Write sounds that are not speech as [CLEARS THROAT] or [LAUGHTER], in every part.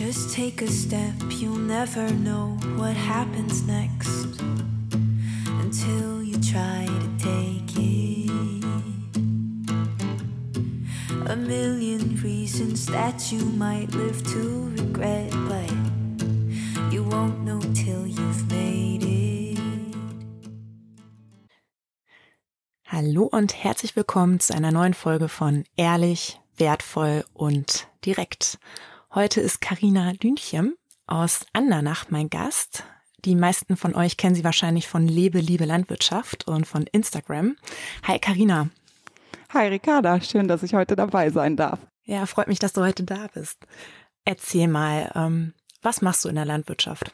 Just take a step, you'll never know what happens next until you try to take it. A million reasons that you might live to regret, but you won't know till you've made it. Hallo und herzlich willkommen zu einer neuen Folge von Ehrlich, wertvoll und direkt. Heute ist Karina Lünchen aus Andernach mein Gast. Die meisten von euch kennen sie wahrscheinlich von Lebe, Liebe Landwirtschaft und von Instagram. Hi Karina. Hi Ricarda, schön, dass ich heute dabei sein darf. Ja, freut mich, dass du heute da bist. Erzähl mal, ähm, was machst du in der Landwirtschaft?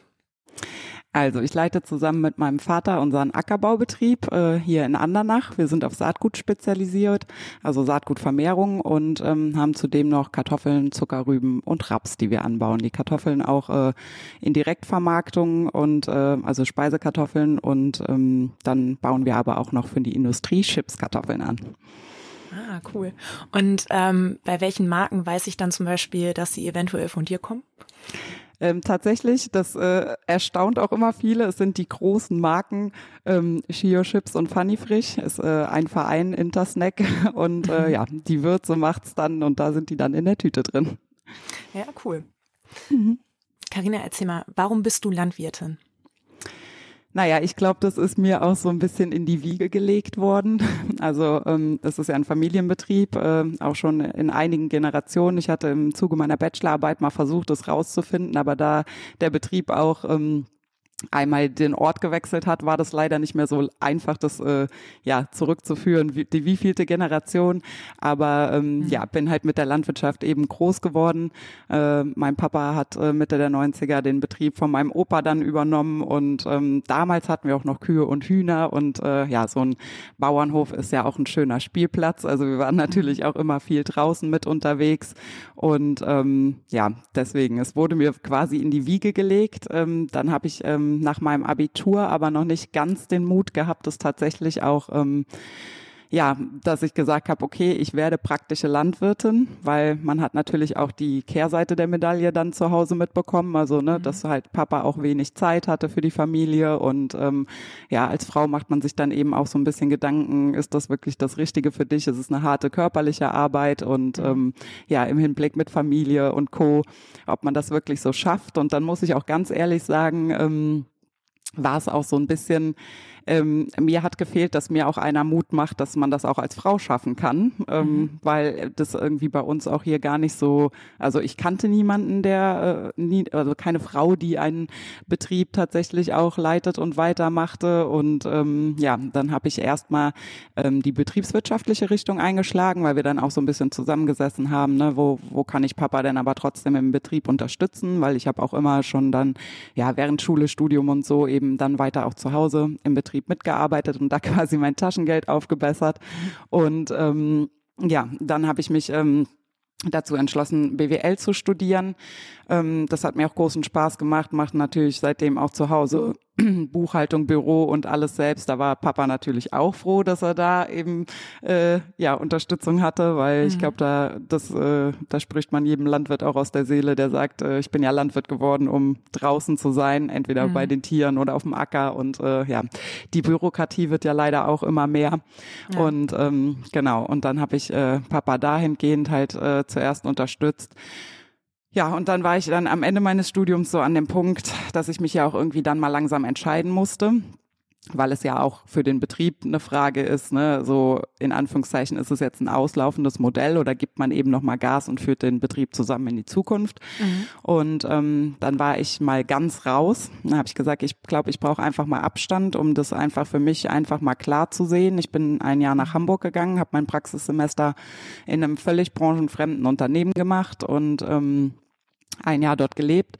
Also ich leite zusammen mit meinem Vater unseren Ackerbaubetrieb äh, hier in Andernach. Wir sind auf Saatgut spezialisiert, also Saatgutvermehrung und ähm, haben zudem noch Kartoffeln, Zuckerrüben und Raps, die wir anbauen. Die Kartoffeln auch äh, in Direktvermarktung und äh, also Speisekartoffeln und ähm, dann bauen wir aber auch noch für die Industrie Chipskartoffeln an. Ah, cool. Und ähm, bei welchen Marken weiß ich dann zum Beispiel, dass sie eventuell von dir kommen? Ähm, tatsächlich, das äh, erstaunt auch immer viele. Es sind die großen Marken ähm, Shio Chips und Funny Frisch. Ist äh, ein Verein Intersnack [LAUGHS] und äh, ja, die Würze macht's dann und da sind die dann in der Tüte drin. Ja, cool. Mhm. Carina, erzähl mal, warum bist du Landwirtin? Naja, ich glaube, das ist mir auch so ein bisschen in die Wiege gelegt worden. [LAUGHS] Also ähm, das ist ja ein Familienbetrieb, äh, auch schon in einigen Generationen. Ich hatte im Zuge meiner Bachelorarbeit mal versucht, das rauszufinden, aber da der Betrieb auch ähm, einmal den Ort gewechselt hat, war das leider nicht mehr so einfach, das äh, ja zurückzuführen, wie, die wievielte Generation. Aber ähm, mhm. ja, bin halt mit der Landwirtschaft eben groß geworden. Äh, mein Papa hat äh, Mitte der 90er den Betrieb von meinem Opa dann übernommen und ähm, damals hatten wir auch noch Kühe und Hühner und äh, ja, so ein Bauernhof ist ja auch ein schöner Spielplatz. Also wir waren natürlich auch immer viel draußen mit unterwegs und ähm, ja, deswegen, es wurde mir quasi in die Wiege gelegt. Ähm, dann habe ich ähm, nach meinem Abitur aber noch nicht ganz den Mut gehabt, das tatsächlich auch ähm, ja, dass ich gesagt habe, okay, ich werde praktische Landwirtin, weil man hat natürlich auch die Kehrseite der Medaille dann zu Hause mitbekommen, also ne, mhm. dass halt Papa auch wenig Zeit hatte für die Familie und ähm, ja, als Frau macht man sich dann eben auch so ein bisschen Gedanken, ist das wirklich das Richtige für dich? Es ist eine harte körperliche Arbeit und mhm. ähm, ja, im Hinblick mit Familie und Co, ob man das wirklich so schafft und dann muss ich auch ganz ehrlich sagen, ähm, war es auch so ein bisschen ähm, mir hat gefehlt, dass mir auch einer Mut macht, dass man das auch als Frau schaffen kann, ähm, mhm. weil das irgendwie bei uns auch hier gar nicht so, also ich kannte niemanden, der, äh, nie, also keine Frau, die einen Betrieb tatsächlich auch leitet und weitermachte und ähm, ja, dann habe ich erstmal ähm, die betriebswirtschaftliche Richtung eingeschlagen, weil wir dann auch so ein bisschen zusammengesessen haben, ne, wo, wo kann ich Papa denn aber trotzdem im Betrieb unterstützen, weil ich habe auch immer schon dann, ja, während Schule, Studium und so eben dann weiter auch zu Hause im Betrieb Betrieb mitgearbeitet und da [LAUGHS] quasi mein Taschengeld aufgebessert. Und ähm, ja, dann habe ich mich ähm, dazu entschlossen, BWL zu studieren. Ähm, das hat mir auch großen Spaß gemacht, macht natürlich seitdem auch zu Hause [CLEARS THROAT] Buchhaltung, Büro und alles selbst. Da war Papa natürlich auch froh, dass er da eben äh, ja Unterstützung hatte, weil mhm. ich glaube, da das äh, da spricht man jedem Landwirt auch aus der Seele, der sagt, äh, ich bin ja Landwirt geworden, um draußen zu sein, entweder mhm. bei den Tieren oder auf dem Acker und äh, ja, die Bürokratie wird ja leider auch immer mehr ja. und ähm, genau und dann habe ich äh, Papa dahingehend halt äh, zuerst unterstützt ja, und dann war ich dann am Ende meines Studiums so an dem Punkt, dass ich mich ja auch irgendwie dann mal langsam entscheiden musste weil es ja auch für den Betrieb eine Frage ist, ne, so in Anführungszeichen ist es jetzt ein auslaufendes Modell oder gibt man eben nochmal Gas und führt den Betrieb zusammen in die Zukunft. Mhm. Und ähm, dann war ich mal ganz raus. Dann habe ich gesagt, ich glaube, ich brauche einfach mal Abstand, um das einfach für mich einfach mal klar zu sehen. Ich bin ein Jahr nach Hamburg gegangen, habe mein Praxissemester in einem völlig branchenfremden Unternehmen gemacht und ähm, ein Jahr dort gelebt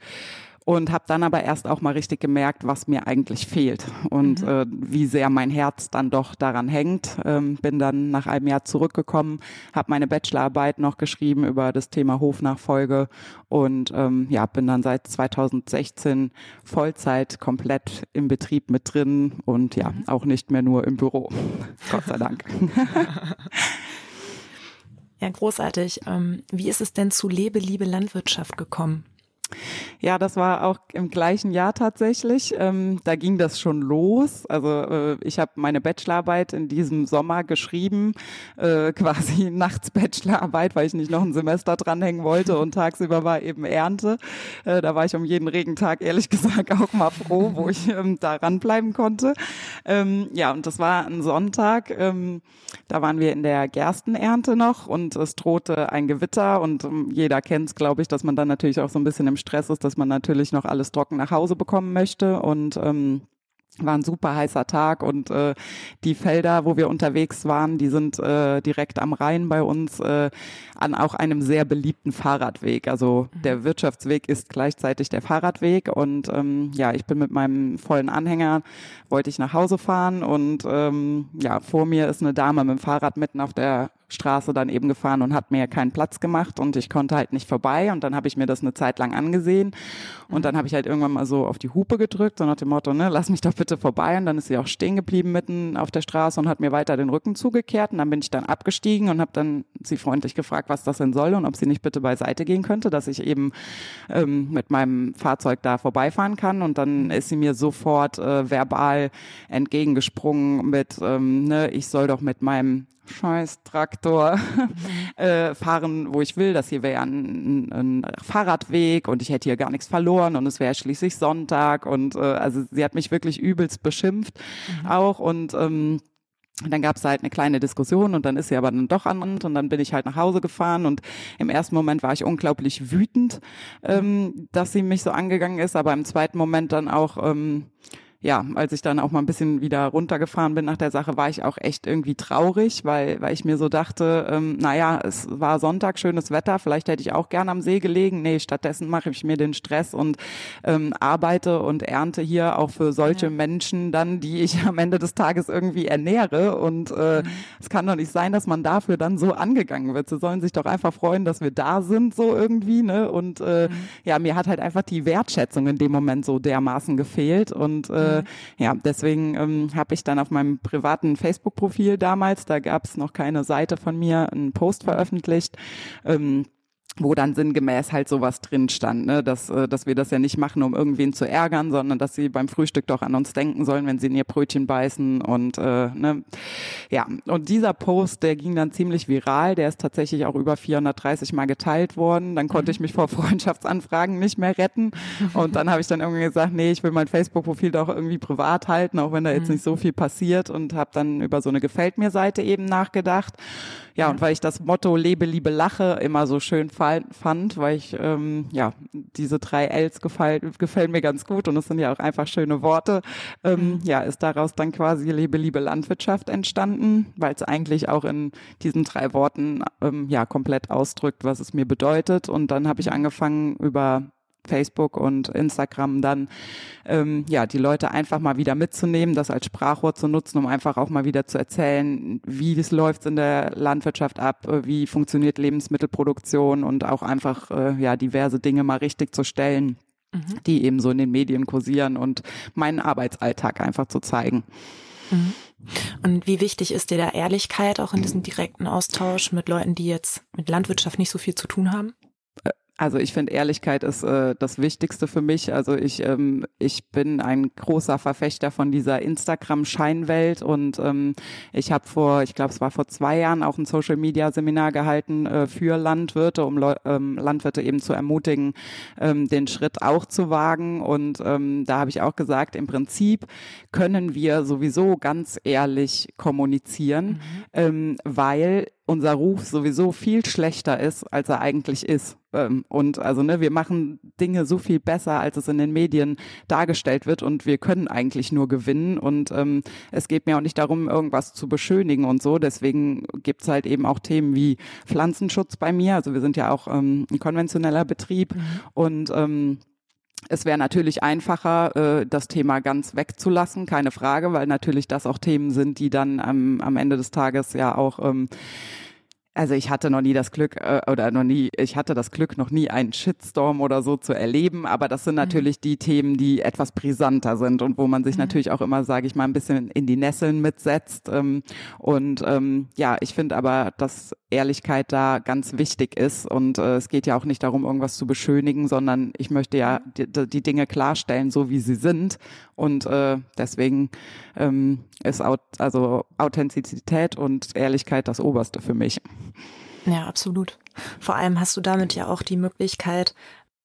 und habe dann aber erst auch mal richtig gemerkt, was mir eigentlich fehlt und mhm. äh, wie sehr mein Herz dann doch daran hängt. Ähm, bin dann nach einem Jahr zurückgekommen, habe meine Bachelorarbeit noch geschrieben über das Thema Hofnachfolge und ähm, ja, bin dann seit 2016 Vollzeit komplett im Betrieb mit drin und ja, mhm. auch nicht mehr nur im Büro. Gott sei Dank. [LAUGHS] Ja, großartig. Ähm, wie ist es denn zu Lebe, Liebe Landwirtschaft gekommen? Ja, das war auch im gleichen Jahr tatsächlich. Ähm, da ging das schon los. Also äh, ich habe meine Bachelorarbeit in diesem Sommer geschrieben, äh, [LAUGHS] quasi nachts Bachelorarbeit, weil ich nicht noch ein Semester dranhängen wollte und tagsüber war eben Ernte. Äh, da war ich um jeden Regentag ehrlich [LAUGHS] gesagt auch mal froh, wo ich ähm, da ranbleiben konnte. Ähm, ja, und das war ein Sonntag. Ähm, da waren wir in der Gerstenernte noch und es drohte ein Gewitter und ähm, jeder kennt es, glaube ich, dass man dann natürlich auch so ein bisschen im Stress ist, dass man natürlich noch alles trocken nach Hause bekommen möchte und ähm, war ein super heißer Tag und äh, die Felder, wo wir unterwegs waren, die sind äh, direkt am Rhein bei uns äh, an auch einem sehr beliebten Fahrradweg. Also mhm. der Wirtschaftsweg ist gleichzeitig der Fahrradweg und ähm, ja, ich bin mit meinem vollen Anhänger, wollte ich nach Hause fahren und ähm, ja, vor mir ist eine Dame mit dem Fahrrad mitten auf der Straße dann eben gefahren und hat mir keinen Platz gemacht und ich konnte halt nicht vorbei. Und dann habe ich mir das eine Zeit lang angesehen. Und dann habe ich halt irgendwann mal so auf die Hupe gedrückt, so nach dem Motto, ne, lass mich doch bitte vorbei. Und dann ist sie auch stehen geblieben mitten auf der Straße und hat mir weiter den Rücken zugekehrt. Und dann bin ich dann abgestiegen und habe dann sie freundlich gefragt, was das denn soll und ob sie nicht bitte beiseite gehen könnte, dass ich eben ähm, mit meinem Fahrzeug da vorbeifahren kann. Und dann ist sie mir sofort äh, verbal entgegengesprungen mit, ähm, ne, ich soll doch mit meinem scheiß Traktor mhm. [LAUGHS] äh, fahren, wo ich will. Das hier wäre ein, ein, Fahrradweg und ich hätte hier gar nichts verloren und es wäre schließlich Sonntag und äh, also sie hat mich wirklich übelst beschimpft mhm. auch und ähm, dann gab es halt eine kleine Diskussion und dann ist sie aber dann doch an und dann bin ich halt nach Hause gefahren und im ersten Moment war ich unglaublich wütend, ähm, dass sie mich so angegangen ist, aber im zweiten Moment dann auch ähm, ja, als ich dann auch mal ein bisschen wieder runtergefahren bin nach der Sache, war ich auch echt irgendwie traurig, weil, weil ich mir so dachte, ähm, naja, es war Sonntag, schönes Wetter, vielleicht hätte ich auch gern am See gelegen. Nee, stattdessen mache ich mir den Stress und ähm, arbeite und ernte hier auch für solche ja. Menschen dann, die ich am Ende des Tages irgendwie ernähre. Und äh, mhm. es kann doch nicht sein, dass man dafür dann so angegangen wird. Sie sollen sich doch einfach freuen, dass wir da sind, so irgendwie, ne? Und äh, mhm. ja, mir hat halt einfach die Wertschätzung in dem Moment so dermaßen gefehlt. Und äh, äh, ja, deswegen ähm, habe ich dann auf meinem privaten Facebook-Profil damals, da gab es noch keine Seite von mir, einen Post veröffentlicht. Ähm, wo dann sinngemäß halt sowas drin stand, ne? dass, äh, dass wir das ja nicht machen, um irgendwen zu ärgern, sondern dass sie beim Frühstück doch an uns denken sollen, wenn sie in ihr Brötchen beißen und äh, ne? ja, und dieser Post, der ging dann ziemlich viral, der ist tatsächlich auch über 430 Mal geteilt worden, dann konnte ich mich vor Freundschaftsanfragen nicht mehr retten und dann habe ich dann irgendwie gesagt, nee, ich will mein Facebook-Profil doch irgendwie privat halten, auch wenn da jetzt mhm. nicht so viel passiert und habe dann über so eine Gefällt mir Seite eben nachgedacht ja, und weil ich das Motto Lebe, Liebe, Lache immer so schön fand, weil ich, ähm, ja, diese drei Ls gefallen, gefällt mir ganz gut und es sind ja auch einfach schöne Worte, ähm, mhm. ja, ist daraus dann quasi Lebe, Liebe, Landwirtschaft entstanden, weil es eigentlich auch in diesen drei Worten, ähm, ja, komplett ausdrückt, was es mir bedeutet. Und dann habe ich angefangen, über Facebook und Instagram dann ähm, ja die Leute einfach mal wieder mitzunehmen, das als Sprachrohr zu nutzen, um einfach auch mal wieder zu erzählen, wie es läuft in der Landwirtschaft ab, äh, wie funktioniert Lebensmittelproduktion und auch einfach äh, ja diverse Dinge mal richtig zu stellen, mhm. die eben so in den Medien kursieren und meinen Arbeitsalltag einfach zu zeigen. Mhm. Und wie wichtig ist dir da Ehrlichkeit auch in diesem direkten Austausch mit Leuten, die jetzt mit Landwirtschaft nicht so viel zu tun haben? Also ich finde, Ehrlichkeit ist äh, das Wichtigste für mich. Also ich, ähm, ich bin ein großer Verfechter von dieser Instagram-Scheinwelt und ähm, ich habe vor, ich glaube, es war vor zwei Jahren auch ein Social-Media-Seminar gehalten äh, für Landwirte, um Leu ähm, Landwirte eben zu ermutigen, ähm, den Schritt auch zu wagen. Und ähm, da habe ich auch gesagt, im Prinzip können wir sowieso ganz ehrlich kommunizieren, mhm. ähm, weil unser Ruf sowieso viel schlechter ist, als er eigentlich ist. Ähm, und also, ne, wir machen Dinge so viel besser, als es in den Medien dargestellt wird und wir können eigentlich nur gewinnen. Und ähm, es geht mir auch nicht darum, irgendwas zu beschönigen und so. Deswegen gibt's halt eben auch Themen wie Pflanzenschutz bei mir. Also wir sind ja auch ähm, ein konventioneller Betrieb mhm. und ähm, es wäre natürlich einfacher, äh, das Thema ganz wegzulassen, keine Frage, weil natürlich das auch Themen sind, die dann am, am Ende des Tages ja auch ähm, also ich hatte noch nie das Glück äh, oder noch nie, ich hatte das Glück, noch nie einen Shitstorm oder so zu erleben, aber das sind mhm. natürlich die Themen, die etwas brisanter sind und wo man sich mhm. natürlich auch immer, sage ich mal, ein bisschen in die Nesseln mitsetzt. Ähm, und ähm, ja, ich finde aber, dass Ehrlichkeit da ganz wichtig ist. Und äh, es geht ja auch nicht darum, irgendwas zu beschönigen, sondern ich möchte ja die, die Dinge klarstellen, so wie sie sind. Und äh, deswegen ähm, ist aut also Authentizität und Ehrlichkeit das Oberste für mich. Ja, absolut. Vor allem hast du damit ja auch die Möglichkeit,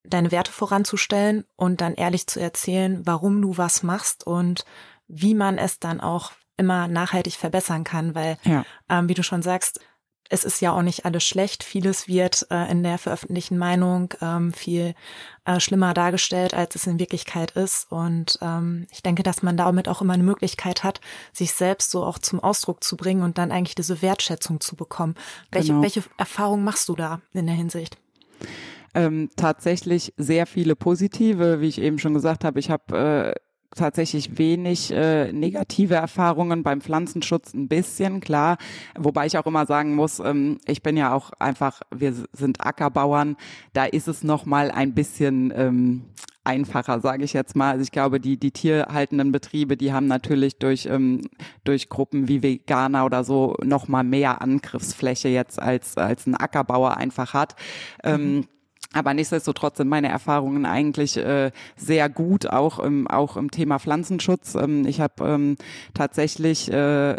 deine Werte voranzustellen und dann ehrlich zu erzählen, warum du was machst und wie man es dann auch immer nachhaltig verbessern kann, weil, ja. ähm, wie du schon sagst, es ist ja auch nicht alles schlecht. Vieles wird äh, in der veröffentlichten Meinung ähm, viel äh, schlimmer dargestellt, als es in Wirklichkeit ist. Und ähm, ich denke, dass man damit auch immer eine Möglichkeit hat, sich selbst so auch zum Ausdruck zu bringen und dann eigentlich diese Wertschätzung zu bekommen. Welche, genau. welche Erfahrungen machst du da in der Hinsicht? Ähm, tatsächlich sehr viele positive, wie ich eben schon gesagt habe. Ich habe äh, tatsächlich wenig äh, negative Erfahrungen beim Pflanzenschutz ein bisschen, klar. Wobei ich auch immer sagen muss, ähm, ich bin ja auch einfach, wir sind Ackerbauern, da ist es nochmal ein bisschen ähm, einfacher, sage ich jetzt mal. Also ich glaube, die, die tierhaltenden Betriebe, die haben natürlich durch, ähm, durch Gruppen wie Veganer oder so nochmal mehr Angriffsfläche jetzt als, als ein Ackerbauer einfach hat. Ähm, mhm. Aber nichtsdestotrotz sind meine Erfahrungen eigentlich äh, sehr gut, auch im, auch im Thema Pflanzenschutz. Ähm, ich habe ähm, tatsächlich äh,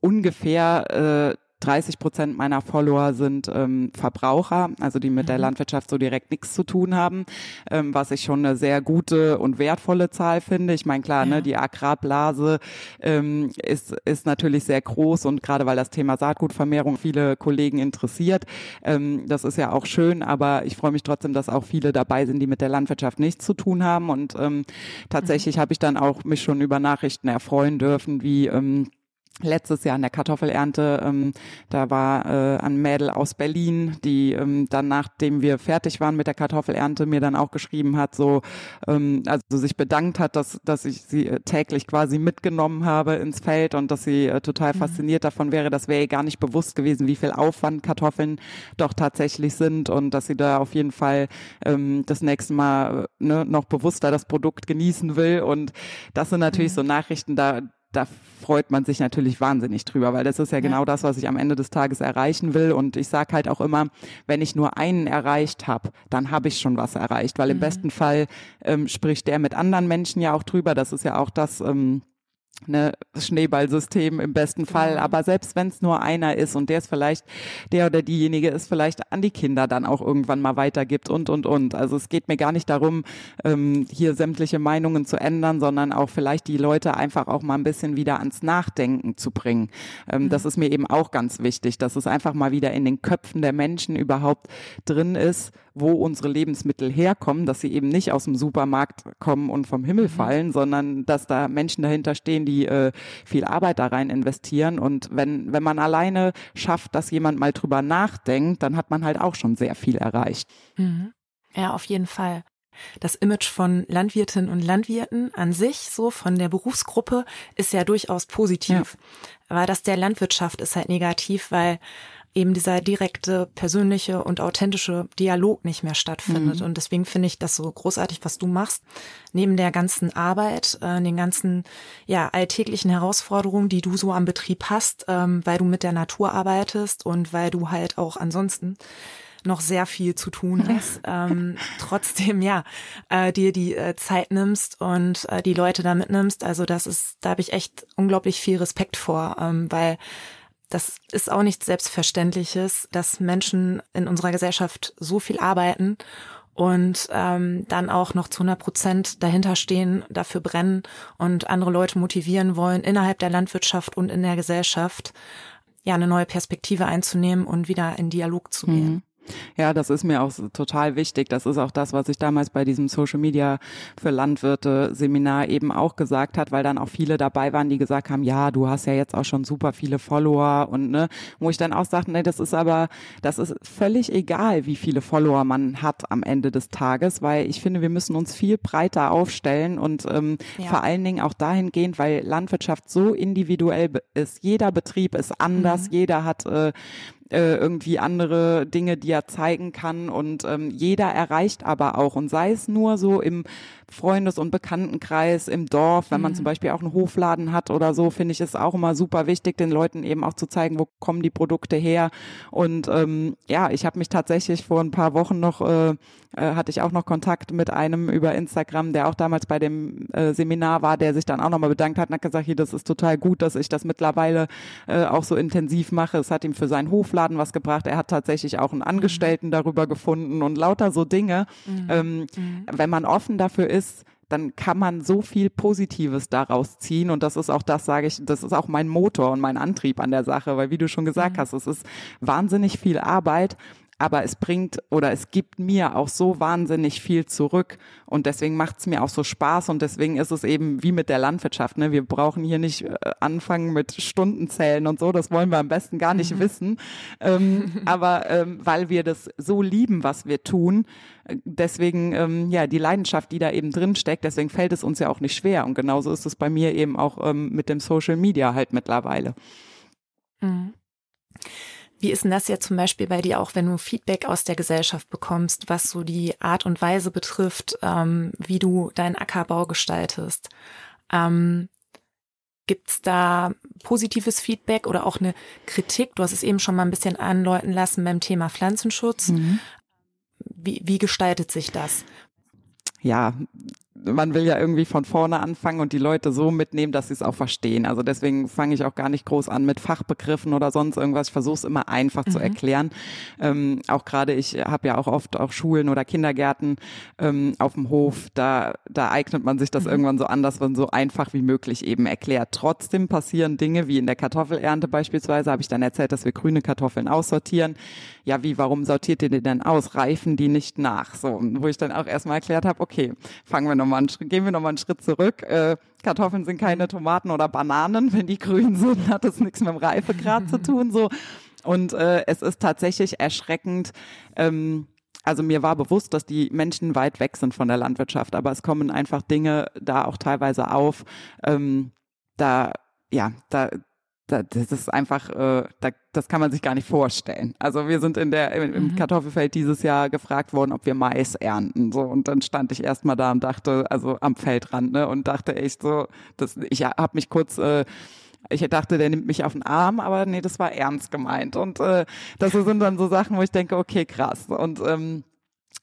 ungefähr äh, 30 Prozent meiner Follower sind ähm, Verbraucher, also die mit mhm. der Landwirtschaft so direkt nichts zu tun haben, ähm, was ich schon eine sehr gute und wertvolle Zahl finde. Ich meine, klar, ne, ja. ne, die Agrarblase ähm, ist, ist natürlich sehr groß und gerade weil das Thema Saatgutvermehrung viele Kollegen interessiert, ähm, das ist ja auch schön, aber ich freue mich trotzdem, dass auch viele dabei sind, die mit der Landwirtschaft nichts zu tun haben und ähm, tatsächlich mhm. habe ich dann auch mich schon über Nachrichten erfreuen dürfen, wie ähm, letztes Jahr an der Kartoffelernte, ähm, da war äh, ein Mädel aus Berlin, die ähm, dann, nachdem wir fertig waren mit der Kartoffelernte, mir dann auch geschrieben hat, so, ähm, also sich bedankt hat, dass, dass ich sie äh, täglich quasi mitgenommen habe ins Feld und dass sie äh, total mhm. fasziniert davon wäre. Das wäre ihr gar nicht bewusst gewesen, wie viel Aufwand Kartoffeln doch tatsächlich sind und dass sie da auf jeden Fall ähm, das nächste Mal äh, ne, noch bewusster das Produkt genießen will. Und das sind natürlich mhm. so Nachrichten, da da freut man sich natürlich wahnsinnig drüber, weil das ist ja, ja. genau das, was ich am Ende des Tages erreichen will. Und ich sage halt auch immer, wenn ich nur einen erreicht habe, dann habe ich schon was erreicht, weil im mhm. besten Fall ähm, spricht der mit anderen Menschen ja auch drüber. Das ist ja auch das. Ähm, ne, Schneeballsystem im besten Fall. Genau. Aber selbst wenn es nur einer ist und der ist vielleicht, der oder diejenige ist vielleicht an die Kinder dann auch irgendwann mal weitergibt und, und, und. Also es geht mir gar nicht darum, ähm, hier sämtliche Meinungen zu ändern, sondern auch vielleicht die Leute einfach auch mal ein bisschen wieder ans Nachdenken zu bringen. Ähm, mhm. Das ist mir eben auch ganz wichtig, dass es einfach mal wieder in den Köpfen der Menschen überhaupt drin ist, wo unsere Lebensmittel herkommen, dass sie eben nicht aus dem Supermarkt kommen und vom Himmel mhm. fallen, sondern dass da Menschen dahinter stehen, die äh, viel Arbeit da rein investieren. Und wenn, wenn man alleine schafft, dass jemand mal drüber nachdenkt, dann hat man halt auch schon sehr viel erreicht. Mhm. Ja, auf jeden Fall. Das Image von Landwirtinnen und Landwirten an sich, so von der Berufsgruppe, ist ja durchaus positiv. Ja. Aber das der Landwirtschaft ist halt negativ, weil eben dieser direkte, persönliche und authentische Dialog nicht mehr stattfindet. Mhm. Und deswegen finde ich das so großartig, was du machst. Neben der ganzen Arbeit, äh, den ganzen ja alltäglichen Herausforderungen, die du so am Betrieb hast, ähm, weil du mit der Natur arbeitest und weil du halt auch ansonsten noch sehr viel zu tun [LAUGHS] hast, ähm, trotzdem ja äh, dir die äh, Zeit nimmst und äh, die Leute da mitnimmst. Also das ist, da habe ich echt unglaublich viel Respekt vor, ähm, weil das ist auch nichts Selbstverständliches, dass Menschen in unserer Gesellschaft so viel arbeiten und ähm, dann auch noch zu 100 Prozent dahinter stehen, dafür brennen und andere Leute motivieren wollen, innerhalb der Landwirtschaft und in der Gesellschaft ja eine neue Perspektive einzunehmen und wieder in Dialog zu gehen. Mhm. Ja, das ist mir auch total wichtig. Das ist auch das, was ich damals bei diesem Social Media für Landwirte Seminar eben auch gesagt hat, weil dann auch viele dabei waren, die gesagt haben, ja, du hast ja jetzt auch schon super viele Follower und ne, wo ich dann auch sagte, nee, das ist aber, das ist völlig egal, wie viele Follower man hat am Ende des Tages, weil ich finde, wir müssen uns viel breiter aufstellen und ähm, ja. vor allen Dingen auch dahingehend, weil Landwirtschaft so individuell ist. Jeder Betrieb ist anders, mhm. jeder hat äh, äh, irgendwie andere Dinge, die er zeigen kann. Und ähm, jeder erreicht aber auch. Und sei es nur so im Freundes- und Bekanntenkreis, im Dorf, wenn man mhm. zum Beispiel auch einen Hofladen hat oder so, finde ich es auch immer super wichtig, den Leuten eben auch zu zeigen, wo kommen die Produkte her. Und ähm, ja, ich habe mich tatsächlich vor ein paar Wochen noch äh, äh, hatte ich auch noch Kontakt mit einem über Instagram, der auch damals bei dem äh, Seminar war, der sich dann auch nochmal bedankt hat und hat gesagt, hier, das ist total gut, dass ich das mittlerweile äh, auch so intensiv mache. Es hat ihm für seinen Hofladen was gebracht. Er hat tatsächlich auch einen Angestellten darüber gefunden und lauter so Dinge. Mhm. Ähm, mhm. Wenn man offen dafür ist, dann kann man so viel Positives daraus ziehen. Und das ist auch das, sage ich, das ist auch mein Motor und mein Antrieb an der Sache, weil wie du schon gesagt mhm. hast, es ist wahnsinnig viel Arbeit aber es bringt oder es gibt mir auch so wahnsinnig viel zurück und deswegen macht es mir auch so Spaß und deswegen ist es eben wie mit der Landwirtschaft. Ne? Wir brauchen hier nicht äh, anfangen mit Stundenzählen und so, das wollen wir am besten gar nicht mhm. wissen, ähm, [LAUGHS] aber ähm, weil wir das so lieben, was wir tun, deswegen ähm, ja die Leidenschaft, die da eben drin steckt, deswegen fällt es uns ja auch nicht schwer und genauso ist es bei mir eben auch ähm, mit dem Social Media halt mittlerweile. Mhm. Wie ist denn das jetzt zum Beispiel bei dir auch, wenn du Feedback aus der Gesellschaft bekommst, was so die Art und Weise betrifft, ähm, wie du deinen Ackerbau gestaltest? Ähm, Gibt es da positives Feedback oder auch eine Kritik? Du hast es eben schon mal ein bisschen andeuten lassen beim Thema Pflanzenschutz. Mhm. Wie, wie gestaltet sich das? Ja, man will ja irgendwie von vorne anfangen und die Leute so mitnehmen, dass sie es auch verstehen. Also deswegen fange ich auch gar nicht groß an mit Fachbegriffen oder sonst irgendwas. Ich versuche es immer einfach mhm. zu erklären. Ähm, auch gerade ich habe ja auch oft auch Schulen oder Kindergärten ähm, auf dem Hof. Da, da eignet man sich das mhm. irgendwann so an, dass man so einfach wie möglich eben erklärt. Trotzdem passieren Dinge wie in der Kartoffelernte beispielsweise. Habe ich dann erzählt, dass wir grüne Kartoffeln aussortieren. Ja, wie, warum sortiert ihr die denn aus? Reifen die nicht nach? So, wo ich dann auch erstmal erklärt habe, okay, fangen wir nochmal mal einen, gehen wir nochmal einen Schritt zurück. Äh, Kartoffeln sind keine Tomaten oder Bananen. Wenn die grün [LAUGHS] sind, hat das nichts mit dem Reifegrad zu tun. So. Und äh, es ist tatsächlich erschreckend. Ähm, also mir war bewusst, dass die Menschen weit weg sind von der Landwirtschaft, aber es kommen einfach Dinge da auch teilweise auf. Ähm, da ja, da das ist einfach, äh, das kann man sich gar nicht vorstellen. Also wir sind in der im mhm. Kartoffelfeld dieses Jahr gefragt worden, ob wir Mais ernten. So und dann stand ich erstmal da und dachte, also am Feldrand, ne, und dachte echt so, das, ich habe mich kurz äh, ich dachte, der nimmt mich auf den Arm, aber nee, das war ernst gemeint. Und äh, das sind dann so Sachen, wo ich denke, okay, krass. Und ähm,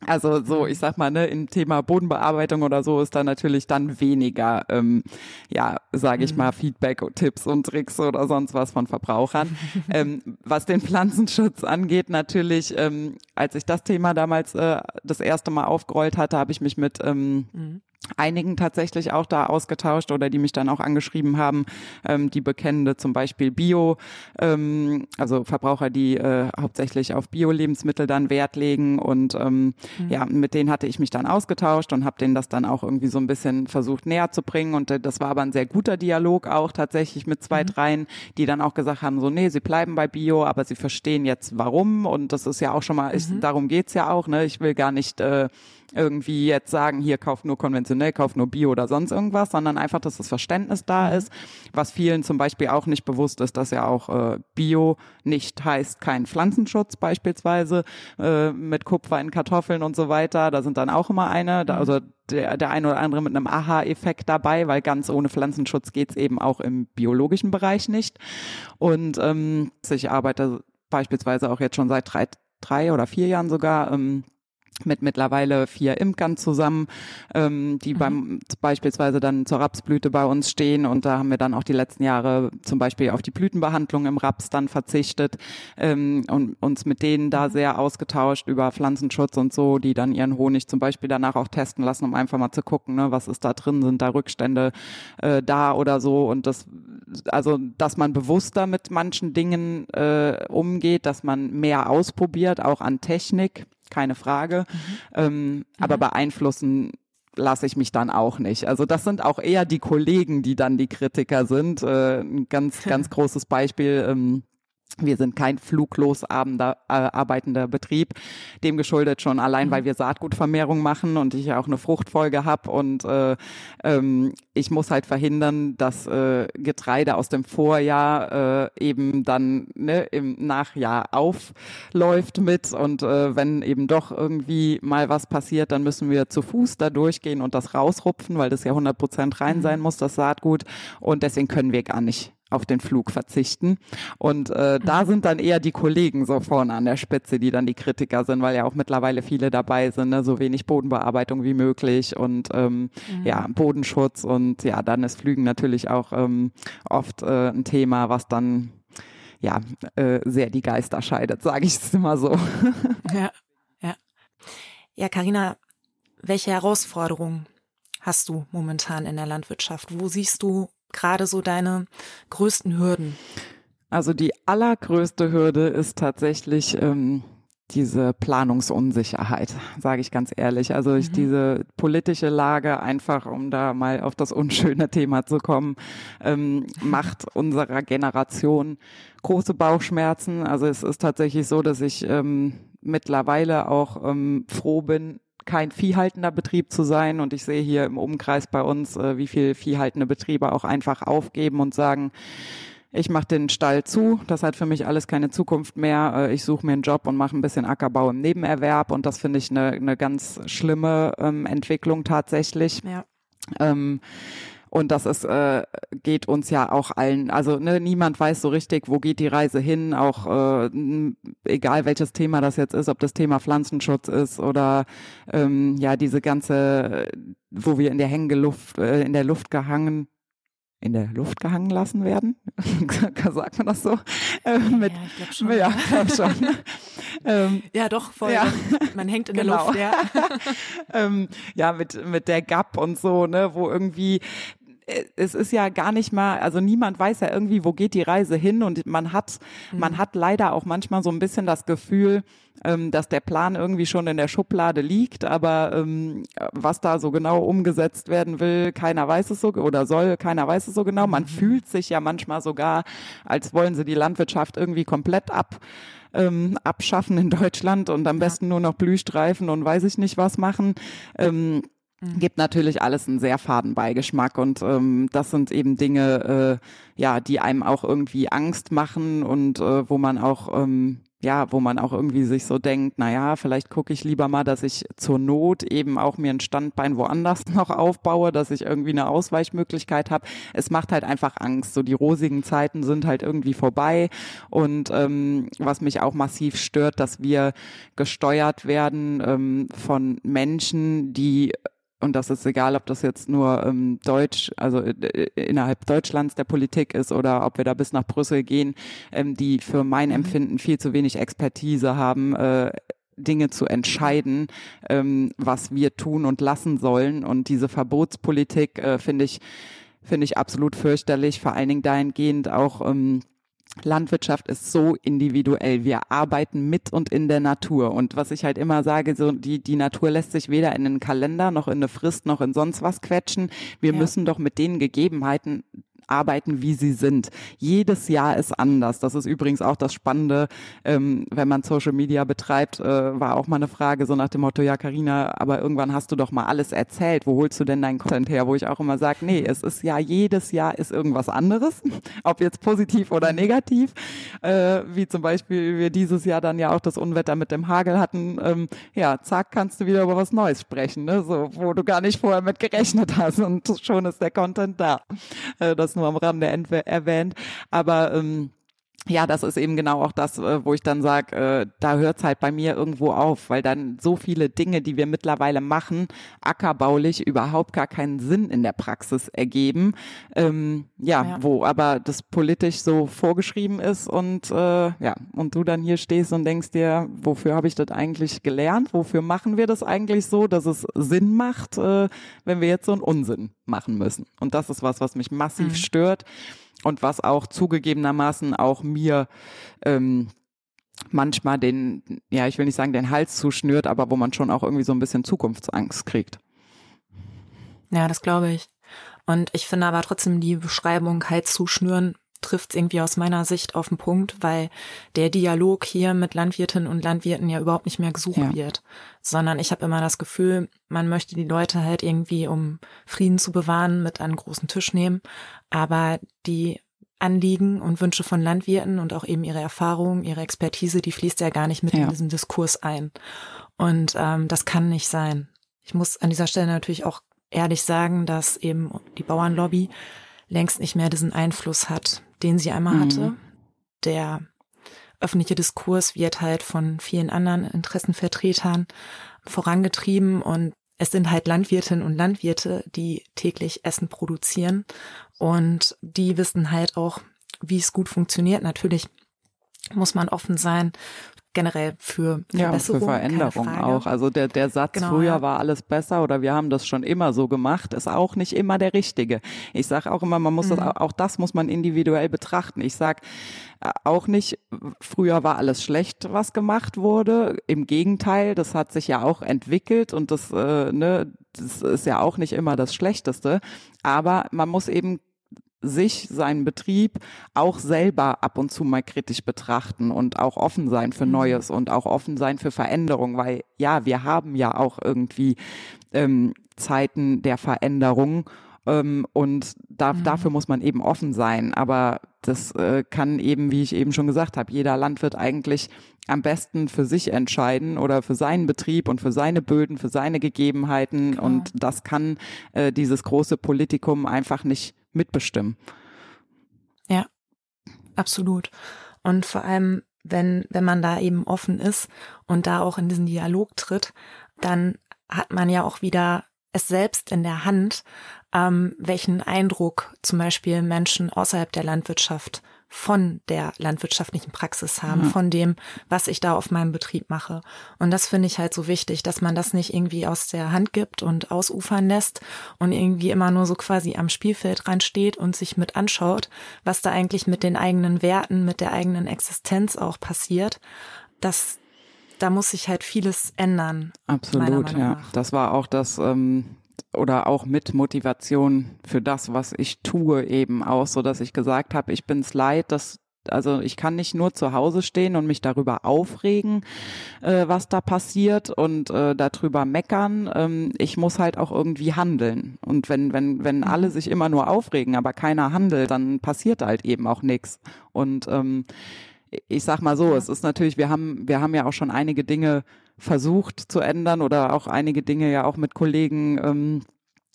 also so, ich sag mal, ne, im Thema Bodenbearbeitung oder so ist da natürlich dann weniger, ähm, ja, sage ich mhm. mal, Feedback, Tipps und Tricks oder sonst was von Verbrauchern. [LAUGHS] ähm, was den Pflanzenschutz angeht, natürlich, ähm, als ich das Thema damals äh, das erste Mal aufgerollt hatte, habe ich mich mit ähm, mhm einigen tatsächlich auch da ausgetauscht oder die mich dann auch angeschrieben haben, ähm, die Bekennende zum Beispiel Bio, ähm, also Verbraucher, die äh, hauptsächlich auf Bio-Lebensmittel dann Wert legen und ähm, mhm. ja, mit denen hatte ich mich dann ausgetauscht und habe denen das dann auch irgendwie so ein bisschen versucht näher zu bringen und äh, das war aber ein sehr guter Dialog auch tatsächlich mit zwei, mhm. dreien, die dann auch gesagt haben, so nee, sie bleiben bei Bio, aber sie verstehen jetzt warum und das ist ja auch schon mal, mhm. ich, darum geht's ja auch, ne, ich will gar nicht äh, irgendwie jetzt sagen, hier kauf nur konventionell, kauf nur Bio oder sonst irgendwas, sondern einfach, dass das Verständnis da mhm. ist. Was vielen zum Beispiel auch nicht bewusst ist, dass ja auch äh, Bio nicht heißt kein Pflanzenschutz beispielsweise äh, mit Kupfer in Kartoffeln und so weiter. Da sind dann auch immer eine, da, mhm. also der, der eine oder andere mit einem Aha-Effekt dabei, weil ganz ohne Pflanzenschutz geht's eben auch im biologischen Bereich nicht. Und ähm, ich arbeite beispielsweise auch jetzt schon seit drei, drei oder vier Jahren sogar ähm, mit mittlerweile vier Imkern zusammen, ähm, die mhm. beim beispielsweise dann zur Rapsblüte bei uns stehen und da haben wir dann auch die letzten Jahre zum Beispiel auf die Blütenbehandlung im Raps dann verzichtet ähm, und uns mit denen da mhm. sehr ausgetauscht über Pflanzenschutz und so, die dann ihren Honig zum Beispiel danach auch testen lassen, um einfach mal zu gucken, ne, was ist da drin, sind da Rückstände äh, da oder so und das also dass man bewusster mit manchen Dingen äh, umgeht, dass man mehr ausprobiert, auch an Technik keine Frage. Mhm. Ähm, mhm. Aber beeinflussen lasse ich mich dann auch nicht. Also das sind auch eher die Kollegen, die dann die Kritiker sind. Äh, ein ganz, [LAUGHS] ganz großes Beispiel. Ähm, wir sind kein fluglos äh, arbeitender Betrieb, dem geschuldet schon allein, mhm. weil wir Saatgutvermehrung machen und ich ja auch eine Fruchtfolge habe und äh, ähm, ich muss halt verhindern, dass äh, Getreide aus dem Vorjahr äh, eben dann ne, im Nachjahr aufläuft mit. Und äh, wenn eben doch irgendwie mal was passiert, dann müssen wir zu Fuß da durchgehen und das rausrupfen, weil das ja 100 Prozent rein mhm. sein muss, das Saatgut. Und deswegen können wir gar nicht auf den Flug verzichten. Und äh, mhm. da sind dann eher die Kollegen so vorne an der Spitze, die dann die Kritiker sind, weil ja auch mittlerweile viele dabei sind, ne? so wenig Bodenbearbeitung wie möglich und ähm, mhm. ja, Bodenschutz und ja, dann ist Flügen natürlich auch ähm, oft äh, ein Thema, was dann ja äh, sehr die Geister scheidet, sage ich es immer so. [LAUGHS] ja, ja. Ja, Karina, welche Herausforderungen hast du momentan in der Landwirtschaft? Wo siehst du gerade so deine größten Hürden? Also die allergrößte Hürde ist tatsächlich ähm, diese Planungsunsicherheit, sage ich ganz ehrlich. Also ich, mhm. diese politische Lage, einfach um da mal auf das unschöne Thema zu kommen, ähm, macht [LAUGHS] unserer Generation große Bauchschmerzen. Also es ist tatsächlich so, dass ich ähm, mittlerweile auch ähm, froh bin, kein viehhaltender Betrieb zu sein. Und ich sehe hier im Umkreis bei uns, äh, wie viel viehhaltende Betriebe auch einfach aufgeben und sagen, ich mache den Stall zu, das hat für mich alles keine Zukunft mehr. Äh, ich suche mir einen Job und mache ein bisschen Ackerbau im Nebenerwerb und das finde ich eine, eine ganz schlimme ähm, Entwicklung tatsächlich. Ja. Ähm, und das ist, äh, geht uns ja auch allen, also ne, niemand weiß so richtig, wo geht die Reise hin, auch äh, egal welches Thema das jetzt ist, ob das Thema Pflanzenschutz ist oder ähm, ja diese ganze, wo wir in der Hängeluft, äh, in der Luft gehangen in der Luft gehangen lassen werden. [LAUGHS] Sagt man das so? Äh, mit, ja, ich glaube schon. Ja, glaub schon. [LAUGHS] ähm, ja, doch, voll. Ja. Man hängt in genau. der Luft, ja. [LAUGHS] ähm, ja, mit, mit der Gap und so, ne, wo irgendwie es ist ja gar nicht mal, also niemand weiß ja irgendwie, wo geht die Reise hin und man hat, mhm. man hat leider auch manchmal so ein bisschen das Gefühl, ähm, dass der Plan irgendwie schon in der Schublade liegt, aber ähm, was da so genau umgesetzt werden will, keiner weiß es so oder soll, keiner weiß es so genau. Man mhm. fühlt sich ja manchmal sogar, als wollen sie die Landwirtschaft irgendwie komplett ab ähm, abschaffen in Deutschland und am besten nur noch Blühstreifen und weiß ich nicht was machen. Ähm. Gibt natürlich alles einen sehr faden Beigeschmack und ähm, das sind eben Dinge, äh, ja, die einem auch irgendwie Angst machen und äh, wo man auch ähm, ja, wo man auch irgendwie sich so denkt, na ja, vielleicht gucke ich lieber mal, dass ich zur Not eben auch mir ein Standbein woanders [LAUGHS] noch aufbaue, dass ich irgendwie eine Ausweichmöglichkeit habe. Es macht halt einfach Angst. So die rosigen Zeiten sind halt irgendwie vorbei und ähm, was mich auch massiv stört, dass wir gesteuert werden ähm, von Menschen, die und das ist egal, ob das jetzt nur ähm, Deutsch, also äh, innerhalb Deutschlands der Politik ist oder ob wir da bis nach Brüssel gehen, ähm, die für mein mhm. Empfinden viel zu wenig Expertise haben, äh, Dinge zu entscheiden, ähm, was wir tun und lassen sollen. Und diese Verbotspolitik äh, finde ich finde ich absolut fürchterlich, vor allen Dingen dahingehend auch ähm, Landwirtschaft ist so individuell. Wir arbeiten mit und in der Natur. Und was ich halt immer sage, so die, die Natur lässt sich weder in einen Kalender noch in eine Frist noch in sonst was quetschen. Wir ja. müssen doch mit den Gegebenheiten arbeiten, wie sie sind. Jedes Jahr ist anders. Das ist übrigens auch das Spannende, ähm, wenn man Social Media betreibt, äh, war auch mal eine Frage so nach dem Motto, ja Karina, aber irgendwann hast du doch mal alles erzählt. Wo holst du denn deinen Content her? Wo ich auch immer sage, nee, es ist ja jedes Jahr ist irgendwas anderes, [LAUGHS] ob jetzt positiv oder negativ. Äh, wie zum Beispiel wir dieses Jahr dann ja auch das Unwetter mit dem Hagel hatten. Ähm, ja, zack, kannst du wieder über was Neues sprechen, ne? so, wo du gar nicht vorher mit gerechnet hast und schon ist der Content da. Äh, das nur am Rande erwähnt. Aber ähm, ja, das ist eben genau auch das, äh, wo ich dann sage, äh, da hört's halt bei mir irgendwo auf, weil dann so viele Dinge, die wir mittlerweile machen, ackerbaulich überhaupt gar keinen Sinn in der Praxis ergeben. Ähm, ja, ja, wo aber das politisch so vorgeschrieben ist und äh, ja, und du dann hier stehst und denkst dir, wofür habe ich das eigentlich gelernt? Wofür machen wir das eigentlich so, dass es Sinn macht, äh, wenn wir jetzt so einen Unsinn machen müssen? Und das ist was, was mich massiv mhm. stört und was auch zugegebenermaßen auch mir ähm, manchmal den, ja, ich will nicht sagen, den Hals zuschnürt, aber wo man schon auch irgendwie so ein bisschen Zukunftsangst kriegt. Ja, das glaube ich. Und ich finde aber trotzdem die Beschreibung Hals zuschnüren trifft es irgendwie aus meiner Sicht auf den Punkt, weil der Dialog hier mit Landwirtinnen und Landwirten ja überhaupt nicht mehr gesucht ja. wird, sondern ich habe immer das Gefühl, man möchte die Leute halt irgendwie, um Frieden zu bewahren, mit an einen großen Tisch nehmen, aber die Anliegen und Wünsche von Landwirten und auch eben ihre Erfahrung, ihre Expertise, die fließt ja gar nicht mit ja. in diesen Diskurs ein. Und ähm, das kann nicht sein. Ich muss an dieser Stelle natürlich auch ehrlich sagen, dass eben die Bauernlobby längst nicht mehr diesen Einfluss hat, den sie einmal mhm. hatte. Der öffentliche Diskurs wird halt von vielen anderen Interessenvertretern vorangetrieben und es sind halt Landwirtinnen und Landwirte, die täglich Essen produzieren und die wissen halt auch, wie es gut funktioniert. Natürlich muss man offen sein generell für Verbesserung, ja, für Veränderung auch. Also der, der Satz, genau, früher ja. war alles besser oder wir haben das schon immer so gemacht, ist auch nicht immer der richtige. Ich sage auch immer, man muss mhm. das, auch das muss man individuell betrachten. Ich sage äh, auch nicht, früher war alles schlecht, was gemacht wurde. Im Gegenteil, das hat sich ja auch entwickelt und das, äh, ne, das ist ja auch nicht immer das Schlechteste. Aber man muss eben sich, seinen Betrieb auch selber ab und zu mal kritisch betrachten und auch offen sein für mhm. Neues und auch offen sein für Veränderung, weil ja, wir haben ja auch irgendwie ähm, Zeiten der Veränderung ähm, und da, mhm. dafür muss man eben offen sein. Aber das äh, kann eben, wie ich eben schon gesagt habe, jeder Landwirt eigentlich am besten für sich entscheiden oder für seinen Betrieb und für seine Böden, für seine Gegebenheiten. Klar. Und das kann äh, dieses große Politikum einfach nicht mitbestimmen. Ja, absolut. Und vor allem, wenn, wenn man da eben offen ist und da auch in diesen Dialog tritt, dann hat man ja auch wieder es selbst in der Hand, ähm, welchen Eindruck zum Beispiel Menschen außerhalb der Landwirtschaft von der landwirtschaftlichen Praxis haben, mhm. von dem, was ich da auf meinem Betrieb mache. Und das finde ich halt so wichtig, dass man das nicht irgendwie aus der Hand gibt und ausufern lässt und irgendwie immer nur so quasi am Spielfeld dran steht und sich mit anschaut, was da eigentlich mit den eigenen Werten, mit der eigenen Existenz auch passiert. Das, da muss sich halt vieles ändern. Absolut, ja. Nach. Das war auch das, ähm, oder auch mit Motivation für das, was ich tue, eben auch, so dass ich gesagt habe, ich bin's leid, dass also ich kann nicht nur zu Hause stehen und mich darüber aufregen, äh, was da passiert und äh, darüber meckern. Ähm, ich muss halt auch irgendwie handeln. Und wenn wenn wenn alle mhm. sich immer nur aufregen, aber keiner handelt, dann passiert halt eben auch nichts. Und ähm, ich sag mal so, es ist natürlich, wir haben wir haben ja auch schon einige Dinge versucht zu ändern oder auch einige Dinge ja auch mit Kollegen ähm,